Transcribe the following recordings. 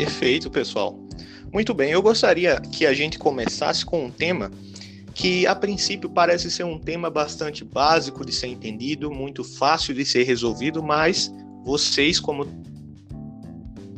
Perfeito, pessoal. Muito bem, eu gostaria que a gente começasse com um tema que a princípio parece ser um tema bastante básico de ser entendido, muito fácil de ser resolvido, mas vocês, como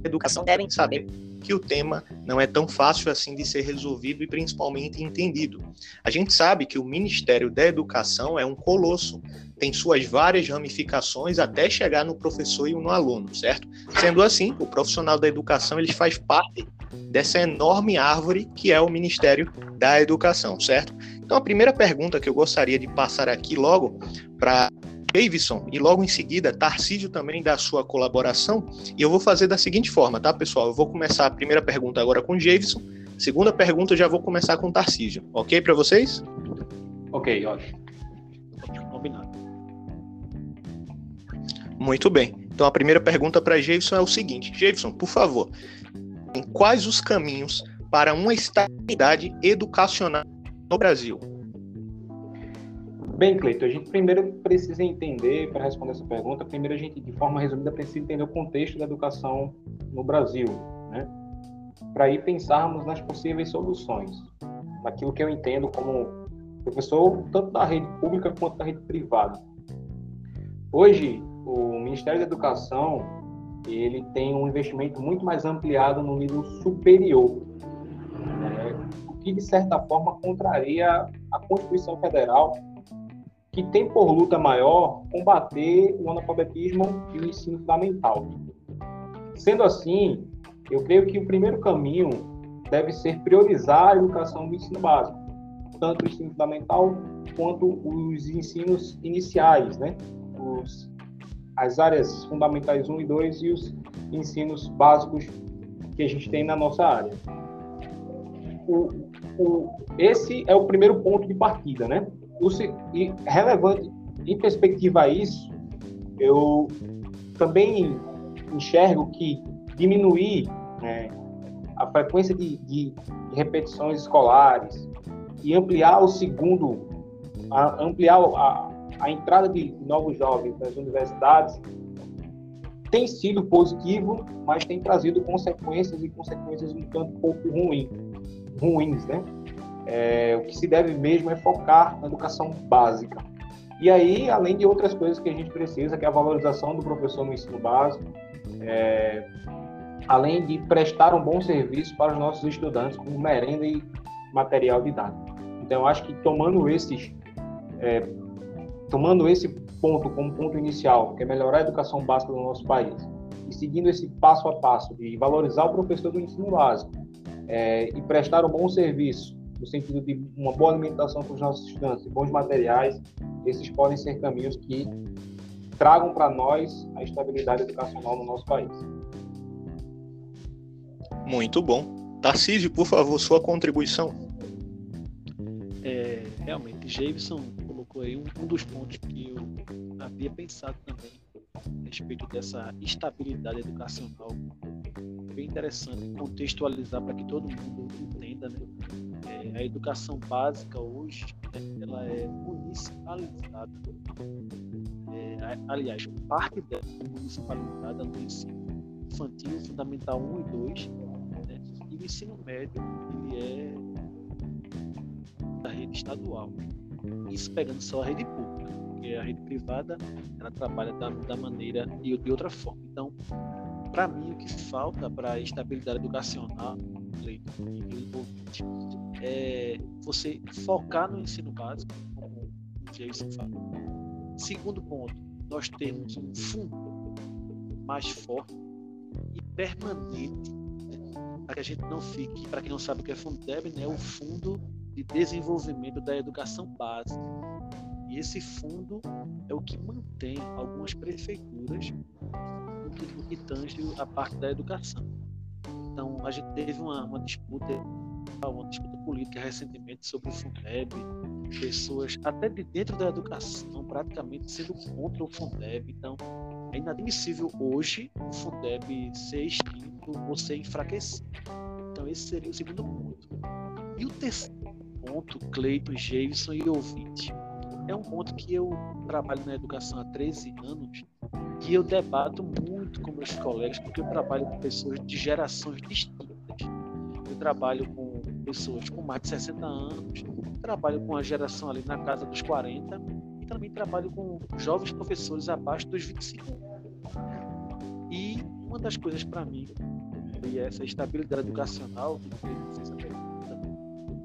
educação, devem saber que o tema não é tão fácil assim de ser resolvido e principalmente entendido. A gente sabe que o Ministério da Educação é um colosso, tem suas várias ramificações até chegar no professor e no aluno, certo? Sendo assim, o profissional da educação ele faz parte dessa enorme árvore que é o Ministério da Educação, certo? Então a primeira pergunta que eu gostaria de passar aqui logo para Davidson e logo em seguida Tarcísio também da sua colaboração. E eu vou fazer da seguinte forma, tá, pessoal? Eu vou começar a primeira pergunta agora com Davidson, segunda pergunta eu já vou começar com Tarcísio. Ok para vocês? Ok, ótimo. Combinado. Muito bem. Então a primeira pergunta para Jason é o seguinte: Jason, por favor, quais os caminhos para uma estabilidade educacional no Brasil? Bem, Cleiton, a gente primeiro precisa entender, para responder essa pergunta, primeiro a gente, de forma resumida, precisa entender o contexto da educação no Brasil, né? Para aí pensarmos nas possíveis soluções, naquilo que eu entendo como professor, tanto da rede pública quanto da rede privada. Hoje, o Ministério da Educação, ele tem um investimento muito mais ampliado no nível superior, né? o que, de certa forma, contraria a Constituição Federal, que tem por luta maior combater o analfabetismo e o ensino fundamental. Sendo assim, eu creio que o primeiro caminho deve ser priorizar a educação do ensino básico, tanto o ensino fundamental quanto os ensinos iniciais, né? Os, as áreas fundamentais 1 e 2 e os ensinos básicos que a gente tem na nossa área. O, o, esse é o primeiro ponto de partida, né? O, e relevante em perspectiva a isso, eu também enxergo que diminuir né, a frequência de, de, repetições escolares e ampliar o segundo, a, ampliar a, a entrada de novos jovens nas universidades tem sido positivo, mas tem trazido consequências e consequências um tanto pouco ruim, ruins, né? É, o que se deve mesmo é focar na educação básica. E aí, além de outras coisas que a gente precisa, que é a valorização do professor no ensino básico, é, além de prestar um bom serviço para os nossos estudantes, com merenda e material didático. Então, acho que tomando esses, é, tomando esse ponto como ponto inicial, que é melhorar a educação básica do nosso país, e seguindo esse passo a passo de valorizar o professor do ensino básico é, e prestar um bom serviço no sentido de uma boa alimentação para os nossos estudantes, bons materiais, esses podem ser caminhos que tragam para nós a estabilidade educacional no nosso país. Muito bom. Tarcísio, por favor, sua contribuição. É, realmente, Jameson colocou aí um, um dos pontos que eu havia pensado também a respeito dessa estabilidade educacional. Bem interessante contextualizar para que todo mundo entenda né, a educação básica hoje ela é municipalizada. É, aliás, parte dela é municipalizada no ensino infantil, fundamental 1 e 2, né, e o ensino médio ele é da rede estadual. Isso pegando só a rede pública, porque a rede privada ela trabalha da, da maneira e de outra forma. Então, para mim, o que falta para a estabilidade educacional, é você focar no ensino básico, como o Jason falou. Segundo ponto, nós temos um fundo mais forte e permanente, né, para que a gente não fique, para quem não sabe o que é Fundeb, né, o Fundo de Desenvolvimento da Educação Básica. E esse fundo é o que mantém algumas prefeituras no que, tange a parte da educação. Então, a gente teve uma, uma disputa uma disputa política recentemente sobre o Fundeb, pessoas até de dentro da educação praticamente sendo contra o Fundeb. Então, é inadmissível hoje o Fundeb ser extinto ou ser enfraquecido. Então, esse seria o segundo ponto. E o terceiro ponto, Cleiton, Jason e ouvinte, é um ponto que eu trabalho na educação há 13 anos E eu debato muito com meus colegas, porque eu trabalho com pessoas de gerações distintas. Eu trabalho com pessoas com mais de 60 anos, trabalho com a geração ali na casa dos 40 e também trabalho com jovens professores abaixo dos 25. E uma das coisas para mim, e essa estabilidade educacional,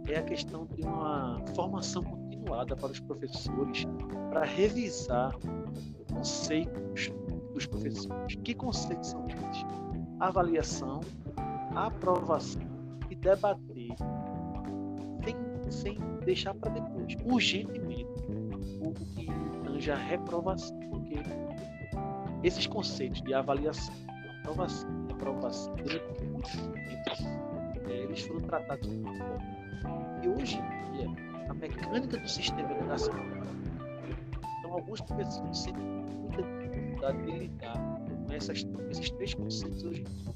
que é a questão de uma formação continuada para os professores para revisar conceitos dos professores. Que conceitos são esses? Avaliação, aprovação e debater sem, sem deixar para depois, urgentemente, o que tange a reprovação, porque esses conceitos de avaliação, aprovação aprovação, é, eles foram tratados de uma forma. E hoje em dia, a mecânica do sistema educacional, então alguns professores sentem muita dificuldade de lidar com essas, esses três conceitos hoje em dia.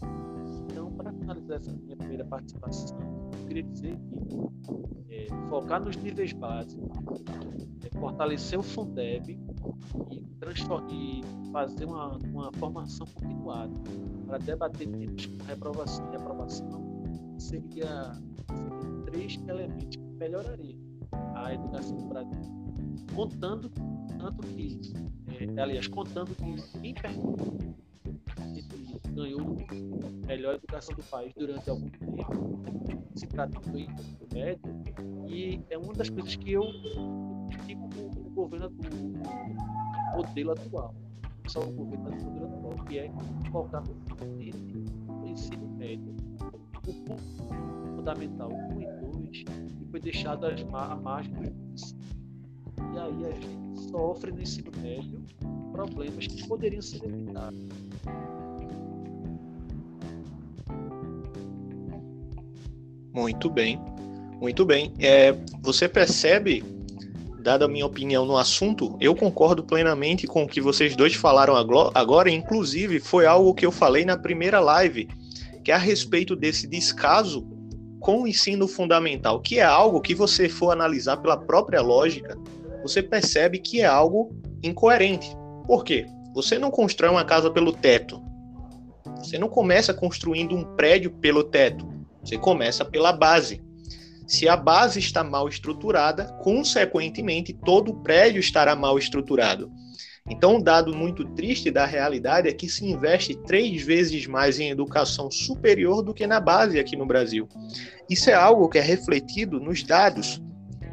Então, para finalizar essa minha primeira participação, eu queria dizer que é, focar nos níveis básicos, é, fortalecer o Fundeb e, e fazer uma, uma formação continuada para debater temas como reprovação e aprovação seria, três elementos que melhorariam a educação no Brasil. Contando, tanto que, é, aliás, contando que quem ganhou a melhor educação do país durante algum tempo, se tratando em médio, e é uma das coisas que eu critico o governo do modelo atual, só o governo do modelo atual, que é colocar no ensino médio. O fundamental 1 e 2 e foi deixado à margem dos E aí a gente sofre no ensino médio problemas que poderiam ser evitados. Muito bem, muito bem. É, você percebe, dada a minha opinião no assunto, eu concordo plenamente com o que vocês dois falaram agora, inclusive foi algo que eu falei na primeira live, que é a respeito desse descaso com o ensino fundamental, que é algo que você for analisar pela própria lógica, você percebe que é algo incoerente. Por quê? Você não constrói uma casa pelo teto. Você não começa construindo um prédio pelo teto. Você começa pela base. Se a base está mal estruturada, consequentemente, todo o prédio estará mal estruturado. Então, um dado muito triste da realidade é que se investe três vezes mais em educação superior do que na base aqui no Brasil. Isso é algo que é refletido nos dados.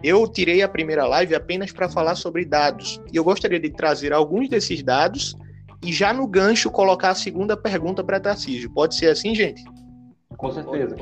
Eu tirei a primeira live apenas para falar sobre dados. E eu gostaria de trazer alguns desses dados e já no gancho colocar a segunda pergunta para Tarcísio. Pode ser assim, gente? Com certeza.